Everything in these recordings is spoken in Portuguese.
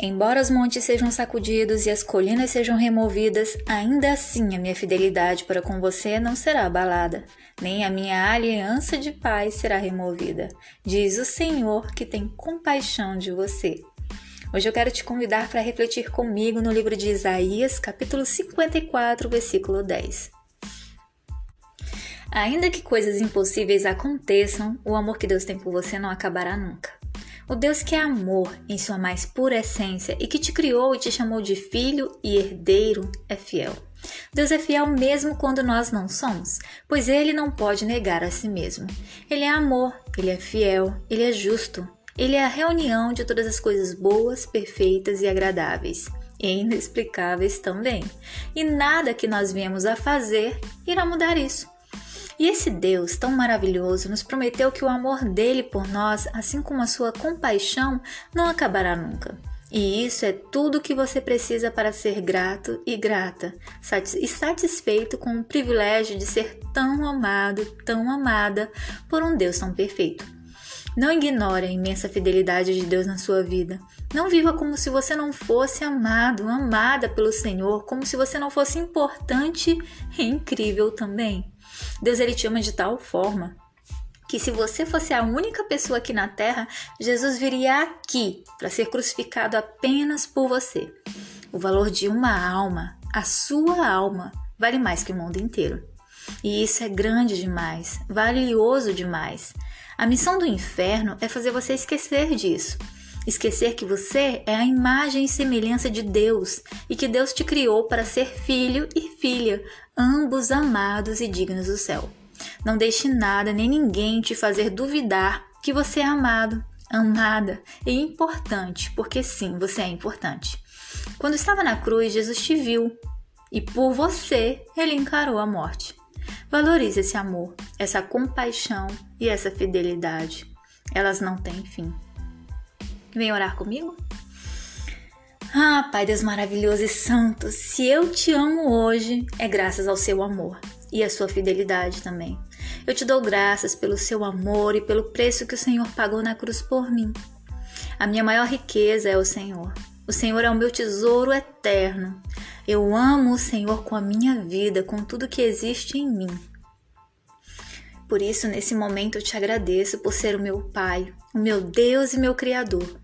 Embora os montes sejam sacudidos e as colinas sejam removidas, ainda assim a minha fidelidade para com você não será abalada, nem a minha aliança de paz será removida, diz o Senhor que tem compaixão de você. Hoje eu quero te convidar para refletir comigo no livro de Isaías, capítulo 54, versículo 10. Ainda que coisas impossíveis aconteçam, o amor que Deus tem por você não acabará nunca. O Deus que é amor em sua mais pura essência e que te criou e te chamou de filho e herdeiro é fiel. Deus é fiel mesmo quando nós não somos, pois ele não pode negar a si mesmo. Ele é amor, ele é fiel, ele é justo. Ele é a reunião de todas as coisas boas, perfeitas e agradáveis, e inexplicáveis também. E nada que nós viemos a fazer irá mudar isso. E esse Deus tão maravilhoso nos prometeu que o amor dele por nós, assim como a sua compaixão, não acabará nunca. E isso é tudo o que você precisa para ser grato e grata, e satisfeito com o privilégio de ser tão amado, tão amada por um Deus tão perfeito. Não ignore a imensa fidelidade de Deus na sua vida. Não viva como se você não fosse amado, amada pelo Senhor, como se você não fosse importante e incrível também. Deus ele te ama de tal forma que se você fosse a única pessoa aqui na terra, Jesus viria aqui para ser crucificado apenas por você. O valor de uma alma, a sua alma, vale mais que o mundo inteiro. E isso é grande demais, valioso demais. A missão do inferno é fazer você esquecer disso. Esquecer que você é a imagem e semelhança de Deus e que Deus te criou para ser filho e filha, ambos amados e dignos do céu. Não deixe nada nem ninguém te fazer duvidar que você é amado, amada e importante, porque sim, você é importante. Quando estava na cruz, Jesus te viu e por você ele encarou a morte. Valorize esse amor, essa compaixão e essa fidelidade. Elas não têm fim. Vem orar comigo? Ah, Pai Deus maravilhoso e santo, se eu te amo hoje, é graças ao seu amor e à sua fidelidade também. Eu te dou graças pelo seu amor e pelo preço que o Senhor pagou na cruz por mim. A minha maior riqueza é o Senhor. O Senhor é o meu tesouro eterno. Eu amo o Senhor com a minha vida, com tudo que existe em mim. Por isso, nesse momento, eu te agradeço por ser o meu Pai, o meu Deus e meu Criador.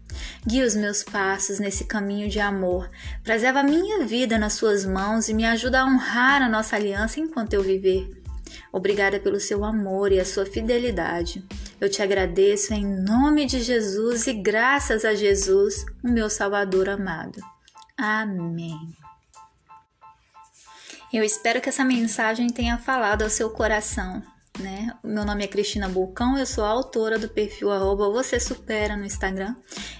Guia os meus passos nesse caminho de amor. Preserva a minha vida nas suas mãos e me ajuda a honrar a nossa aliança enquanto eu viver. Obrigada pelo seu amor e a sua fidelidade. Eu te agradeço em nome de Jesus e graças a Jesus, o meu Salvador amado. Amém. Eu espero que essa mensagem tenha falado ao seu coração né? Meu nome é Cristina Bulcão, eu sou autora do perfil arroba Você Supera no Instagram.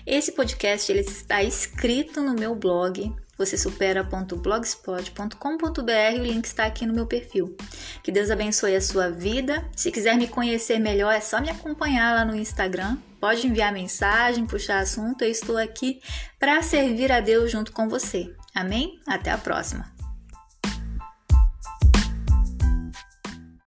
Esse podcast ele está escrito no meu blog, vocêsupera.blogspot.com.br, o link está aqui no meu perfil. Que Deus abençoe a sua vida. Se quiser me conhecer melhor, é só me acompanhar lá no Instagram. Pode enviar mensagem, puxar assunto, eu estou aqui para servir a Deus junto com você. Amém? Até a próxima.